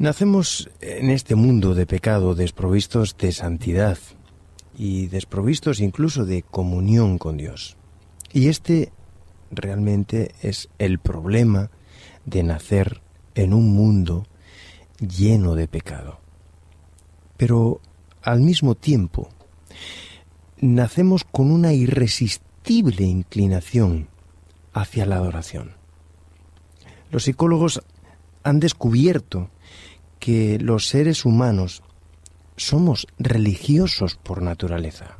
Nacemos en este mundo de pecado desprovistos de santidad y desprovistos incluso de comunión con Dios. Y este realmente es el problema de nacer en un mundo lleno de pecado. Pero al mismo tiempo, nacemos con una irresistible inclinación hacia la adoración. Los psicólogos han descubierto que los seres humanos somos religiosos por naturaleza.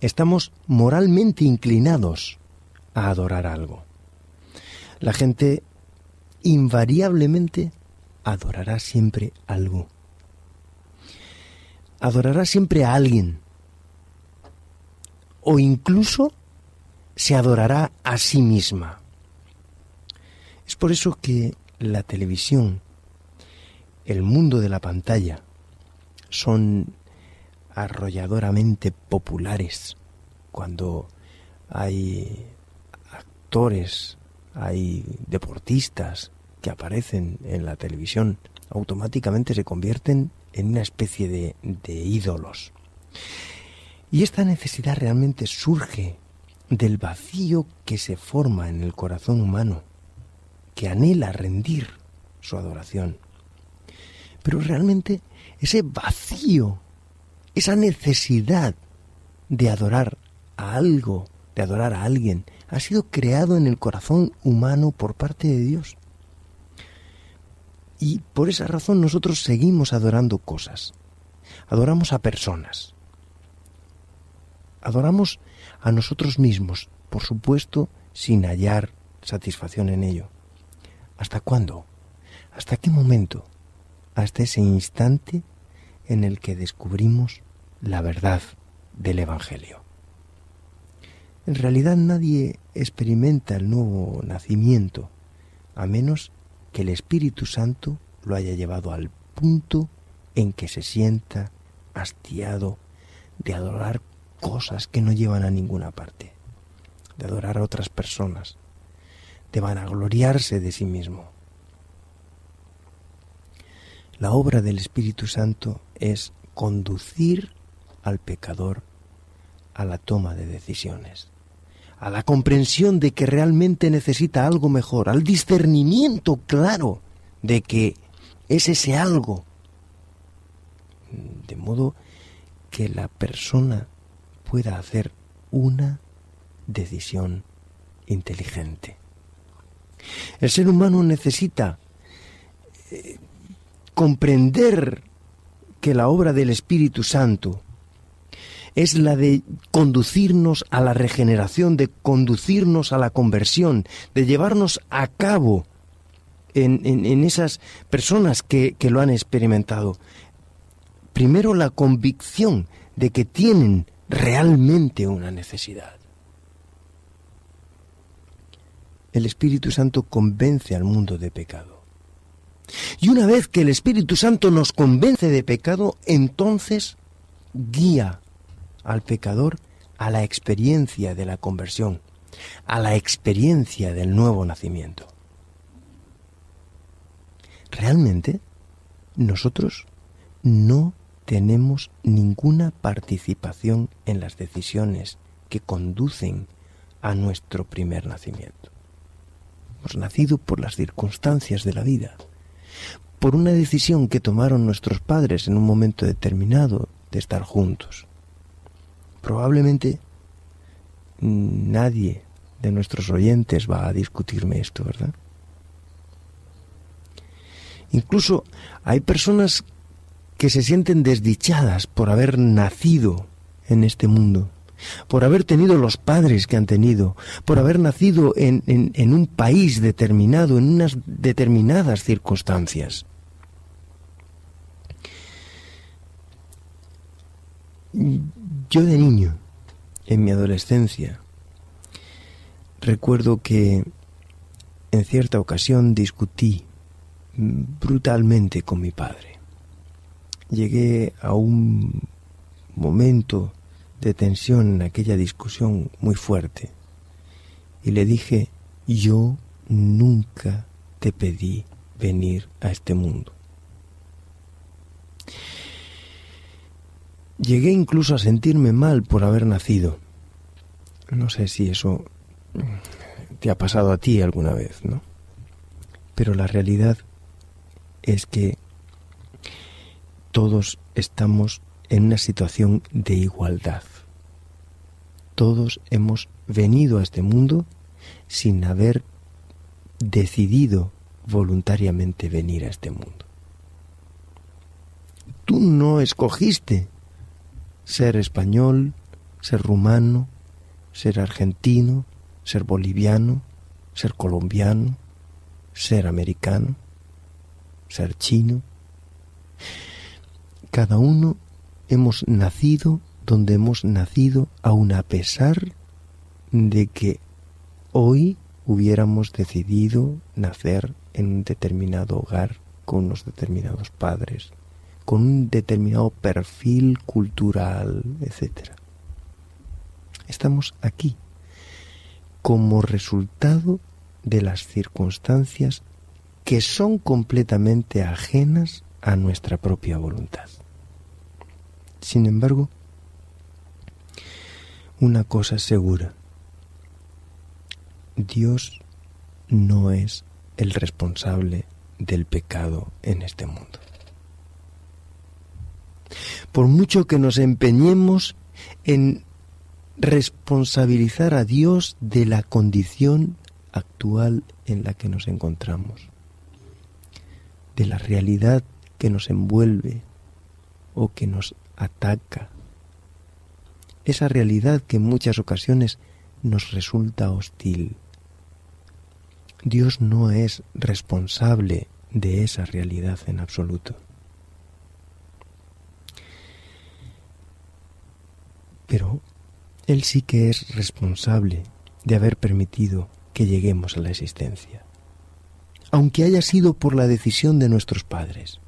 Estamos moralmente inclinados a adorar algo. La gente invariablemente adorará siempre algo. Adorará siempre a alguien. O incluso se adorará a sí misma. Es por eso que la televisión el mundo de la pantalla son arrolladoramente populares cuando hay actores, hay deportistas que aparecen en la televisión, automáticamente se convierten en una especie de, de ídolos. Y esta necesidad realmente surge del vacío que se forma en el corazón humano, que anhela rendir su adoración. Pero realmente ese vacío, esa necesidad de adorar a algo, de adorar a alguien, ha sido creado en el corazón humano por parte de Dios. Y por esa razón nosotros seguimos adorando cosas. Adoramos a personas. Adoramos a nosotros mismos, por supuesto, sin hallar satisfacción en ello. ¿Hasta cuándo? ¿Hasta qué momento? Hasta ese instante en el que descubrimos la verdad del Evangelio. En realidad nadie experimenta el nuevo nacimiento a menos que el Espíritu Santo lo haya llevado al punto en que se sienta hastiado de adorar cosas que no llevan a ninguna parte, de adorar a otras personas, de vanagloriarse de sí mismo. La obra del Espíritu Santo es conducir al pecador a la toma de decisiones, a la comprensión de que realmente necesita algo mejor, al discernimiento claro de que es ese algo, de modo que la persona pueda hacer una decisión inteligente. El ser humano necesita eh, comprender que la obra del Espíritu Santo es la de conducirnos a la regeneración, de conducirnos a la conversión, de llevarnos a cabo en, esas personas que, que lo han experimentado. Primero la convicción de que tienen realmente una necesidad. El Espíritu Santo convence al mundo de pecado. Y una vez que el Espíritu Santo nos convence de pecado, entonces guía al pecador a la experiencia de la conversión, a la experiencia del nuevo nacimiento. Realmente, nosotros no tenemos ninguna participación en las decisiones que conducen a nuestro primer nacimiento. Hemos nacido por las circunstancias de la vida por una decisión que tomaron nuestros padres en un momento determinado de estar juntos. Probablemente nadie de nuestros oyentes va a discutirme esto, ¿verdad? Incluso hay personas que se sienten desdichadas por haber nacido en este mundo, por haber tenido los padres que han tenido, por haber nacido en, en un país determinado, en unas determinadas circunstancias. Yo de niño, en mi adolescencia, recuerdo que en cierta ocasión discutí brutalmente con mi padre. Llegué a un momento de tensión en aquella discusión muy fuerte y le dije, yo nunca te pedí venir a este mundo. Llegué incluso a sentirme mal por haber nacido. No sé si eso te ha pasado a ti alguna vez, ¿no? Pero la realidad es que todos estamos en una situación de igualdad. Todos hemos venido a este mundo sin haber decidido voluntariamente venir a este mundo. Tú no escogiste ser español, ser rumano, ser argentino, ser boliviano, ser colombiano, ser americano, ser chino. Cada uno hemos nacido donde hemos nacido, aun a pesar de que hoy hubiéramos decidido nacer en un determinado hogar con unos determinados padres, con un determinado perfil cultural, etc. Estamos aquí como resultado de las circunstancias que son completamente ajenas a nuestra propia voluntad. Sin embargo, una cosa segura, Dios no es el responsable del pecado en este mundo. Por mucho que nos empeñemos en responsabilizar a Dios de la condición actual en la que nos encontramos, de la realidad que nos envuelve o que nos ataca, esa realidad que en muchas ocasiones nos resulta hostil. Dios no es responsable de esa realidad en absoluto. Pero Él sí que es responsable de haber permitido que lleguemos a la existencia, aunque haya sido por la decisión de nuestros padres.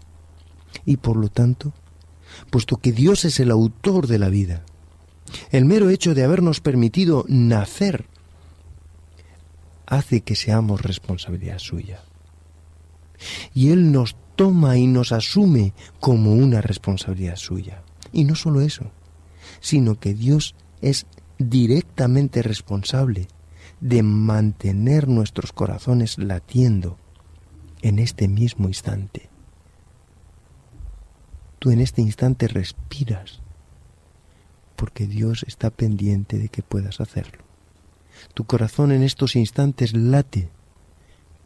Y por lo tanto, puesto que Dios es el autor de la vida, el mero hecho de habernos permitido nacer hace que seamos responsabilidad suya. Y Él nos toma y nos asume como una responsabilidad suya. Y no solo eso, sino que Dios es directamente responsable de mantener nuestros corazones latiendo en este mismo instante. Tú en este instante respiras porque Dios está pendiente de que puedas hacerlo. Tu corazón en estos instantes late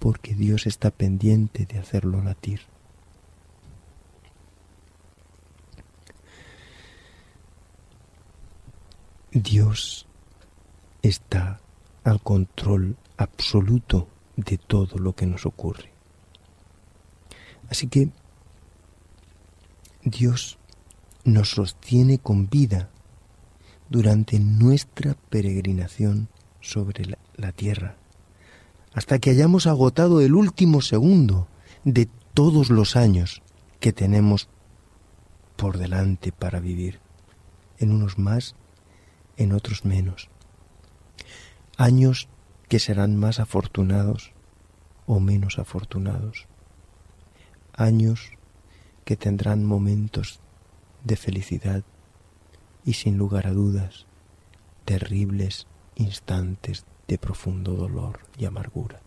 porque Dios está pendiente de hacerlo latir. Dios está al control absoluto de todo lo que nos ocurre. Así que Dios nos sostiene con vida durante nuestra peregrinación sobre la, tierra, hasta que hayamos agotado el último segundo de todos los años que tenemos por delante para vivir, en unos más, en otros menos. Años que serán más afortunados o menos afortunados. Años que tendrán momentos de felicidad y sin lugar a dudas terribles instantes de profundo dolor y amargura.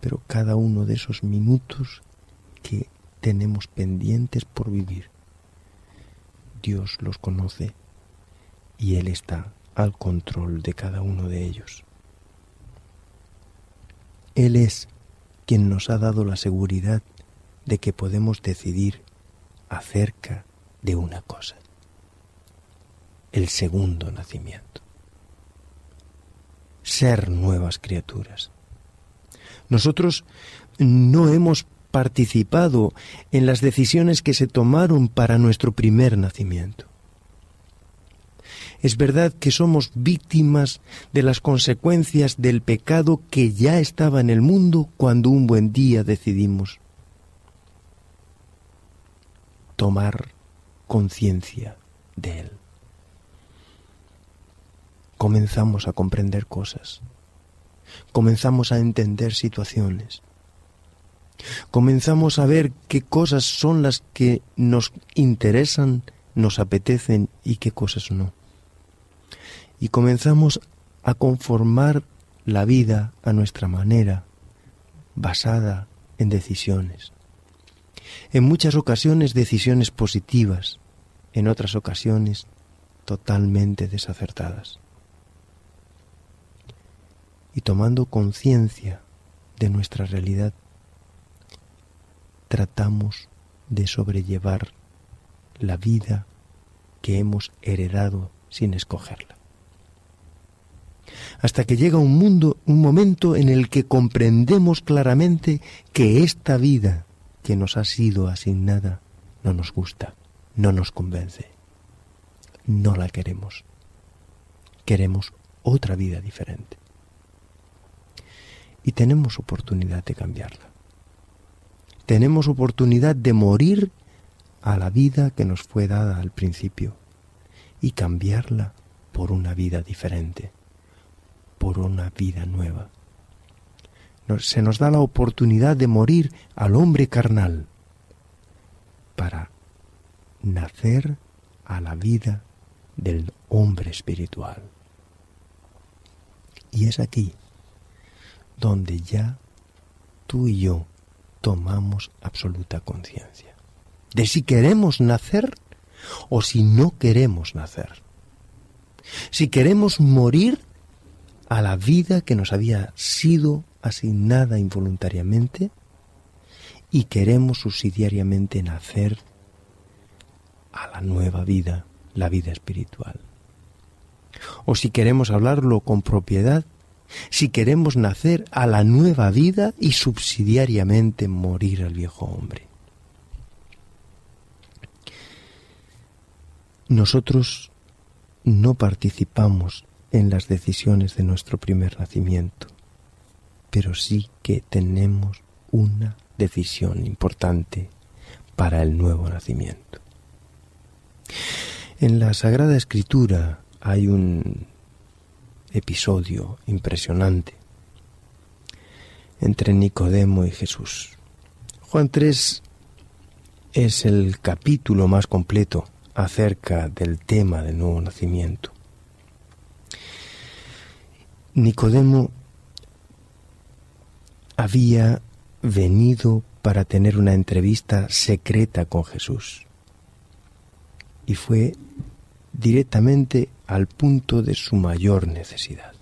Pero cada uno de esos minutos que tenemos pendientes por vivir, Dios los conoce y Él está al control de cada uno de ellos. Él es quien nos ha dado la seguridad de que podemos decidir acerca de una cosa el segundo nacimiento. Ser nuevas criaturas. Nosotros no hemos participado en las decisiones que se tomaron para nuestro primer nacimiento. Es verdad que somos víctimas de las consecuencias del pecado que ya estaba en el mundo cuando un buen día decidimos tomar conciencia de él. Comenzamos a comprender cosas, comenzamos a entender situaciones, Comenzamos a ver qué cosas son las que nos interesan, nos apetecen y qué cosas no. Y comenzamos a conformar la vida a nuestra manera, basada en decisiones. En muchas ocasiones decisiones positivas, en otras ocasiones totalmente desacertadas. Y tomando conciencia de nuestra realidad, tratamos de sobrellevar la vida que hemos heredado sin escogerla. Hasta que llega un mundo, un momento en el que comprendemos claramente que esta vida que nos ha sido asignada no nos gusta, no nos convence, no la queremos. Queremos otra vida diferente. Y tenemos oportunidad de cambiarla tenemos oportunidad de morir a la vida que nos fue dada al principio y cambiarla por una vida diferente, por una vida nueva. Se nos da la oportunidad de morir al hombre carnal para nacer a la vida del hombre espiritual. Y es aquí donde ya tú y yo tomamos absoluta conciencia de si queremos nacer o si no queremos nacer. Si queremos morir a la vida que nos había sido asignada involuntariamente y queremos subsidiariamente nacer a la nueva vida, la vida espiritual. O si queremos hablarlo con propiedad, si queremos nacer a la nueva vida y subsidiariamente morir al viejo hombre. Nosotros no participamos en las decisiones de nuestro primer nacimiento, pero sí que tenemos una decisión importante para el nuevo nacimiento. En la Sagrada Escritura hay un episodio impresionante entre Nicodemo y Jesús. Juan 3 es el capítulo más completo acerca del tema del nuevo nacimiento. Nicodemo había venido para tener una entrevista secreta con Jesús y fue directamente al punto de su mayor necesidad.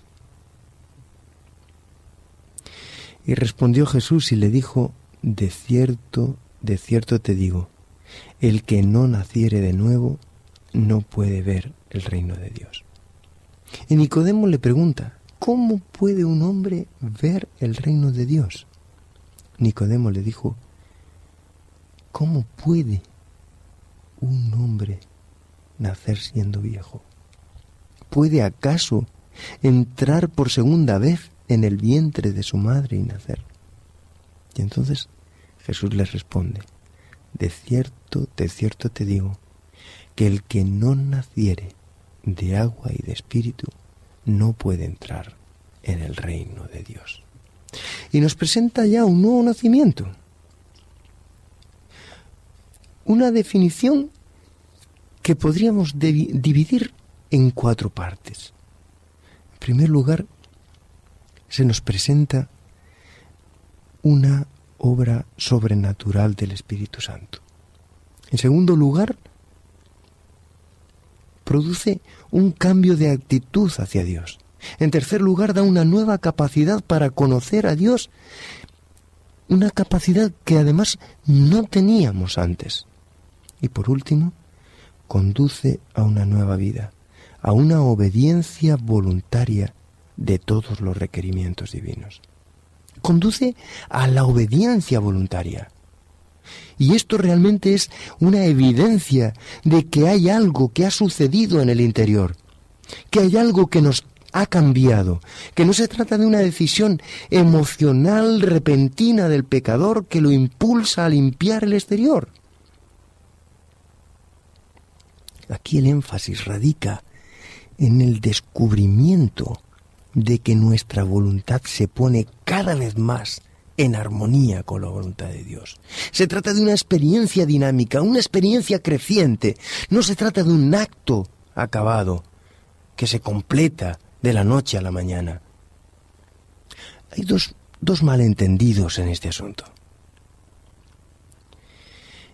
Y respondió Jesús y le dijo, de cierto, de cierto te digo, el que no naciere de nuevo no puede ver el reino de Dios. Y Nicodemo le pregunta, ¿cómo puede un hombre ver el reino de Dios? Nicodemo le dijo, ¿cómo puede un hombre nacer siendo viejo? ¿Puede acaso entrar por segunda vez en el vientre de su madre y nacer? Y entonces Jesús le responde, de cierto, de cierto te digo, que el que no naciere de agua y de espíritu no puede entrar en el reino de Dios. Y nos presenta ya un nuevo nacimiento. Una definición que podríamos dividir en cuatro partes. En primer lugar, se nos presenta una obra sobrenatural del Espíritu Santo. En segundo lugar, produce un cambio de actitud hacia Dios. En tercer lugar, da una nueva capacidad para conocer a Dios, una capacidad que además no teníamos antes. Y por último, conduce a una nueva vida, a una obediencia voluntaria de todos los requerimientos divinos. Conduce a la obediencia voluntaria. Y esto realmente es una evidencia de que hay algo que ha sucedido en el interior, que hay algo que nos ha cambiado, que no se trata de una decisión emocional repentina del pecador que lo impulsa a limpiar el exterior. Aquí el énfasis radica en el descubrimiento de que nuestra voluntad se pone cada vez más en armonía con la voluntad de Dios. Se trata de una experiencia dinámica, una experiencia creciente. No se trata de un acto acabado que se completa de la noche a la mañana. Hay dos, dos malentendidos en este asunto.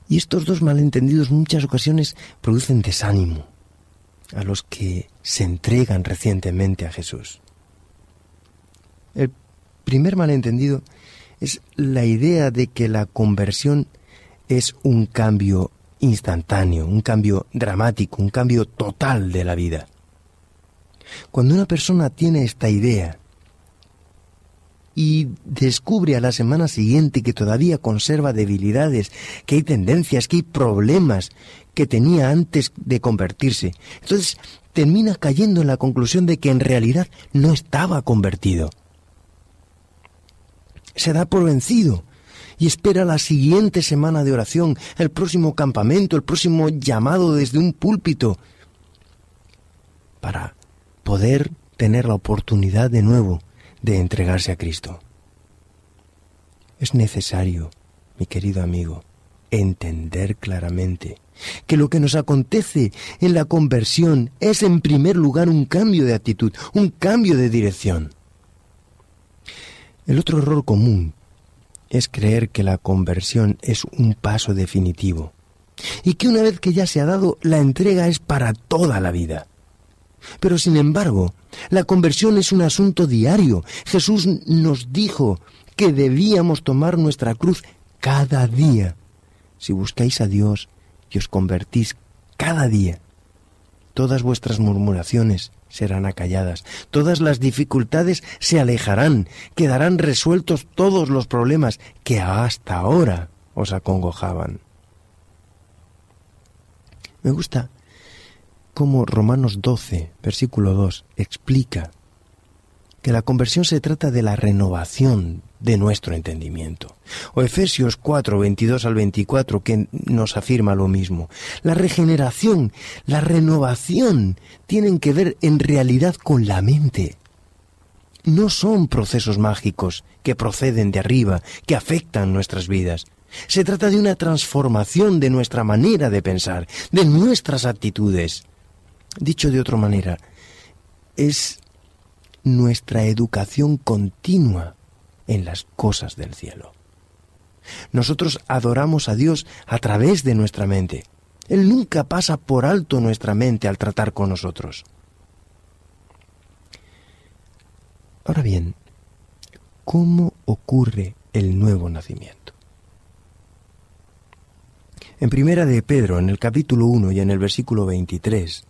Y estos dos malentendidos muchas ocasiones producen desánimo a los que se entregan recientemente a Jesús. El primer malentendido es la idea de que la conversión es un cambio instantáneo, un cambio dramático, un cambio total de la vida. Cuando una persona tiene esta idea y descubre a la semana siguiente que todavía conserva debilidades, que hay tendencias, que hay problemas que tenía antes de convertirse, entonces termina cayendo en la conclusión de que en realidad no estaba convertido se da por vencido y espera la siguiente semana de oración, el próximo campamento, el próximo llamado desde un púlpito, para poder tener la oportunidad de nuevo de entregarse a Cristo. Es necesario, mi querido amigo, entender claramente que lo que nos acontece en la conversión es en primer lugar un cambio de actitud, un cambio de dirección. El otro error común es creer que la conversión es un paso definitivo y que una vez que ya se ha dado, la entrega es para toda la vida. Pero sin embargo, la conversión es un asunto diario. Jesús nos dijo que debíamos tomar nuestra cruz cada día. Si buscáis a Dios y os convertís cada día, todas vuestras murmuraciones serán acalladas, todas las dificultades se alejarán, quedarán resueltos todos los problemas que hasta ahora os acongojaban. Me gusta cómo Romanos 12, versículo 2, explica que la conversión se trata de la renovación de nuestro entendimiento. O Efesios 4, 22 al 24, que nos afirma lo mismo. La regeneración, la renovación, tienen que ver en realidad con la mente. No son procesos mágicos que proceden de arriba, que afectan nuestras vidas. Se trata de una transformación de nuestra manera de pensar, de nuestras actitudes. Dicho de otra manera, es nuestra educación continua en las cosas del cielo. Nosotros adoramos a Dios a través de nuestra mente. Él nunca pasa por alto nuestra mente al tratar con nosotros. Ahora bien, ¿cómo ocurre el nuevo nacimiento? En primera de Pedro, en el capítulo 1 y en el versículo 23,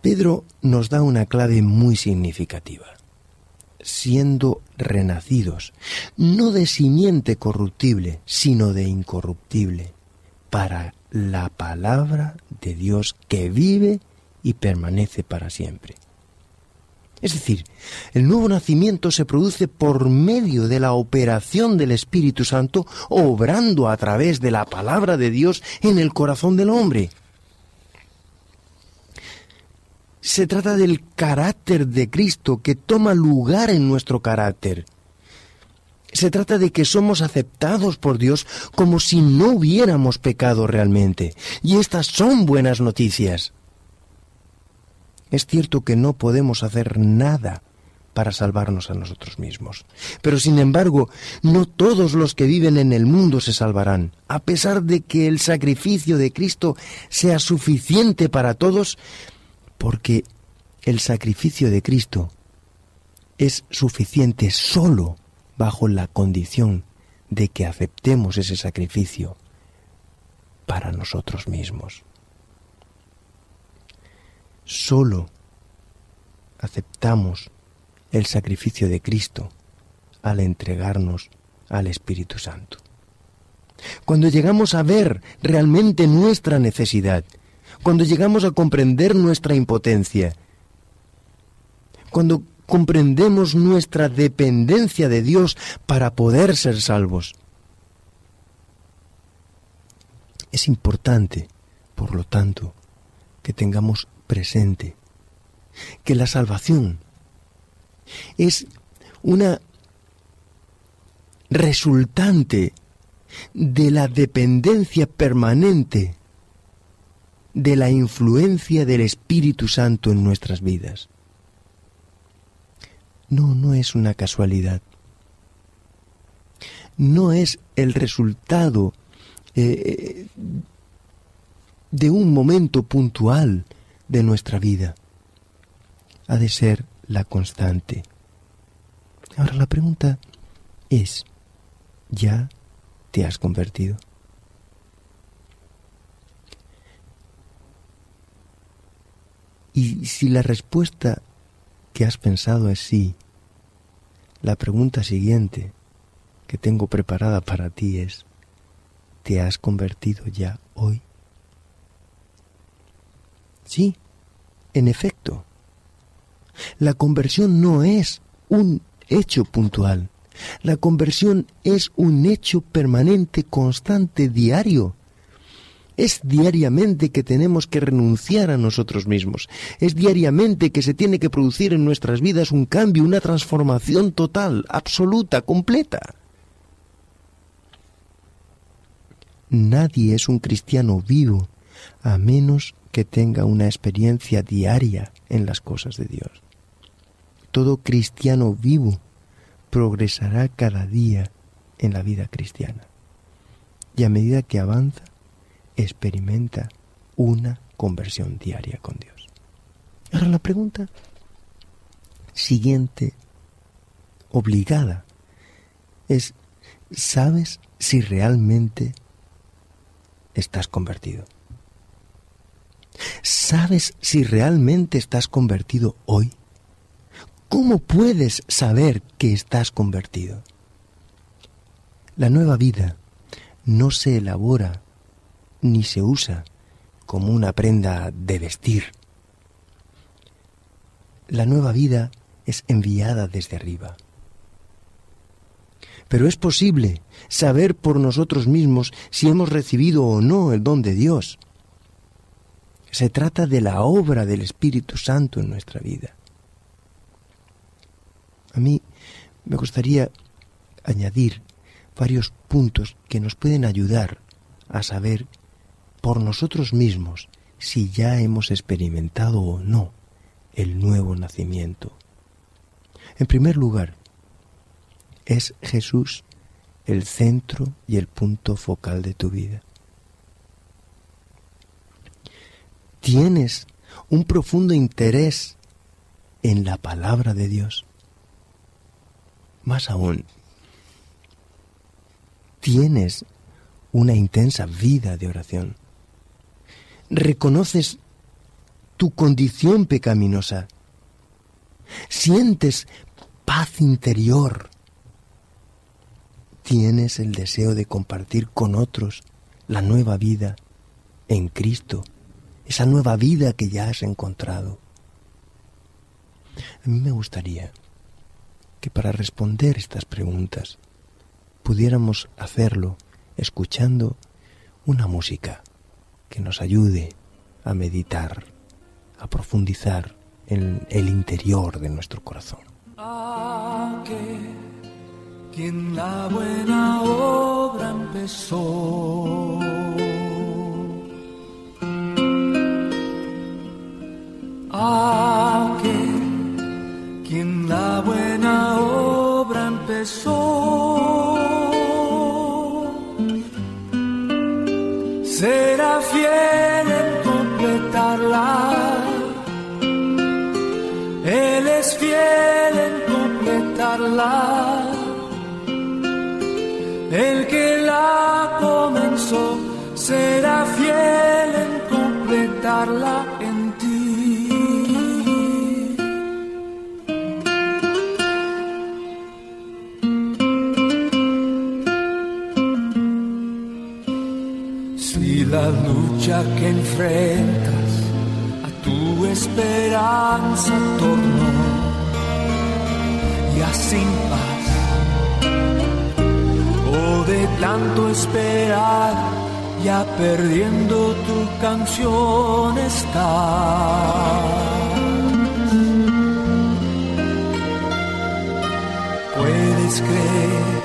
Pedro nos da una clave muy significativa. Siendo renacidos, no de simiente corruptible, sino de incorruptible, para la palabra de Dios que vive y permanece para siempre. Es decir, el nuevo nacimiento se produce por medio de la operación del Espíritu Santo obrando a través de la palabra de Dios en el corazón del hombre. Se trata del carácter de Cristo que toma lugar en nuestro carácter. Se trata de que somos aceptados por Dios como si no hubiéramos pecado realmente. Y estas son buenas noticias. Es cierto que no podemos hacer nada para salvarnos a nosotros mismos. Pero sin embargo, no todos los que viven en el mundo se salvarán. A pesar de que el sacrificio de Cristo sea suficiente para todos, porque el sacrificio de Cristo es suficiente solo bajo la condición de que aceptemos ese sacrificio para nosotros mismos. Solo aceptamos el sacrificio de Cristo al entregarnos al Espíritu Santo. Cuando llegamos a ver realmente nuestra necesidad cuando llegamos a comprender nuestra impotencia, cuando comprendemos nuestra dependencia de Dios para poder ser salvos. Es importante, por lo tanto, que tengamos presente que la salvación es una resultante de la dependencia permanente de la influencia del Espíritu Santo en nuestras vidas. No, no es una casualidad. No es el resultado eh, de un momento puntual de nuestra vida. Ha de ser la constante. Ahora la pregunta es, ¿ya te has convertido? Y si la respuesta que has pensado es sí, la pregunta siguiente que tengo preparada para ti es, ¿te has convertido ya hoy? Sí, en efecto, la conversión no es un hecho puntual. La conversión es un hecho permanente, constante, diario. Es diariamente que tenemos que renunciar a nosotros mismos. Es diariamente que se tiene que producir en nuestras vidas un cambio, una transformación total, absoluta, completa. Nadie es un cristiano vivo a menos que tenga una experiencia diaria en las cosas de Dios. Todo cristiano vivo progresará cada día en la vida cristiana. Y a medida que avanza, experimenta una conversión diaria con Dios. Ahora la pregunta siguiente, obligada, es, ¿sabes si realmente estás convertido? ¿Sabes si realmente estás convertido hoy? ¿Cómo puedes saber que estás convertido? La nueva vida no se elabora ni se usa como una prenda de vestir. La nueva vida es enviada desde arriba. Pero es posible saber por nosotros mismos si hemos recibido o no el don de Dios. Se trata de la obra del Espíritu Santo en nuestra vida. A mí me gustaría añadir varios puntos que nos pueden ayudar a saber por nosotros mismos si ya hemos experimentado o no el nuevo nacimiento. En primer lugar, es Jesús el centro y el punto focal de tu vida. Tienes un profundo interés en la palabra de Dios. Más aún, tienes una intensa vida de oración reconoces tu condición pecaminosa, sientes paz interior, tienes el deseo de compartir con otros la nueva vida en Cristo, esa nueva vida que ya has encontrado. A mí me gustaría que para responder estas preguntas pudiéramos hacerlo escuchando una música que nos ayude a meditar, a profundizar en el interior de nuestro corazón. quien la buena obra empezó. quien la buena obra empezó. El que la comenzó será fiel en completarla perdiendo tu canción está puedes creer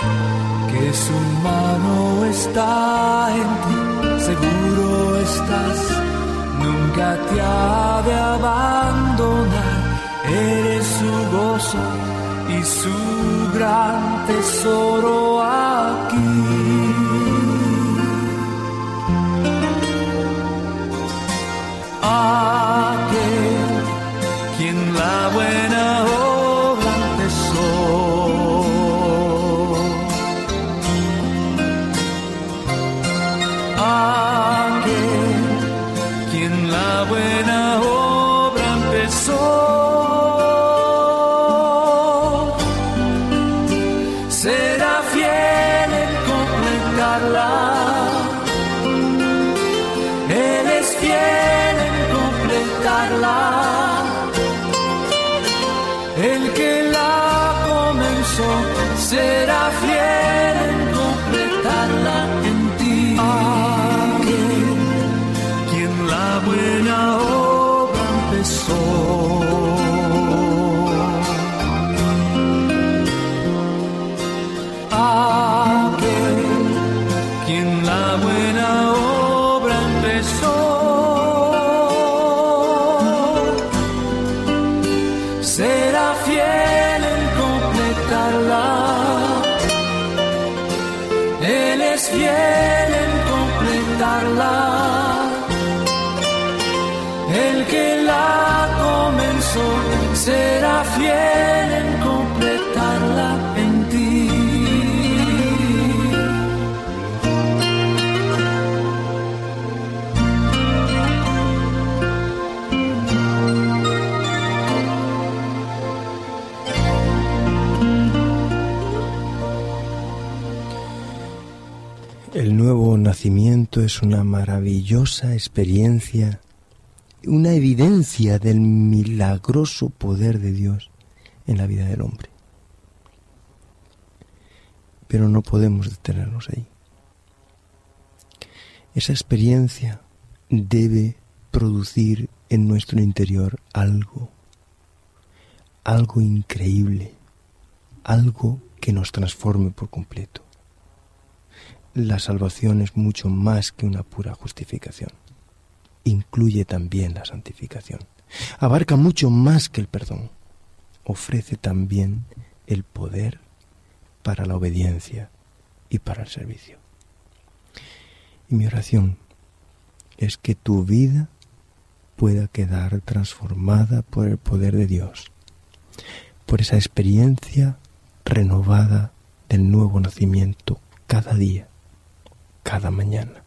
su mano está en ti, seguro estás, nunca te ha de abandonar, eres su gozo y su gran tesoro aquí. Nacimiento es una maravillosa experiencia, una evidencia del milagroso poder de Dios en la vida del hombre. Pero no podemos detenernos ahí. Esa experiencia debe producir en nuestro interior algo, algo increíble, algo que nos transforme por completo la salvación es mucho más que una pura justificación. Incluye también la santificación. Abarca mucho más que el perdón. Ofrece también el poder para la obediencia y para el servicio. Y mi oración es que tu vida pueda quedar transformada por el poder de Dios, por esa experiencia renovada del nuevo nacimiento cada día cada mañana,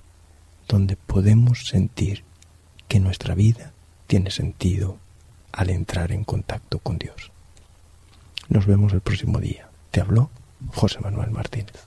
donde podemos sentir que nuestra vida tiene sentido al entrar en contacto con Dios. Nos vemos el próximo día. Te habló José Manuel Martínez.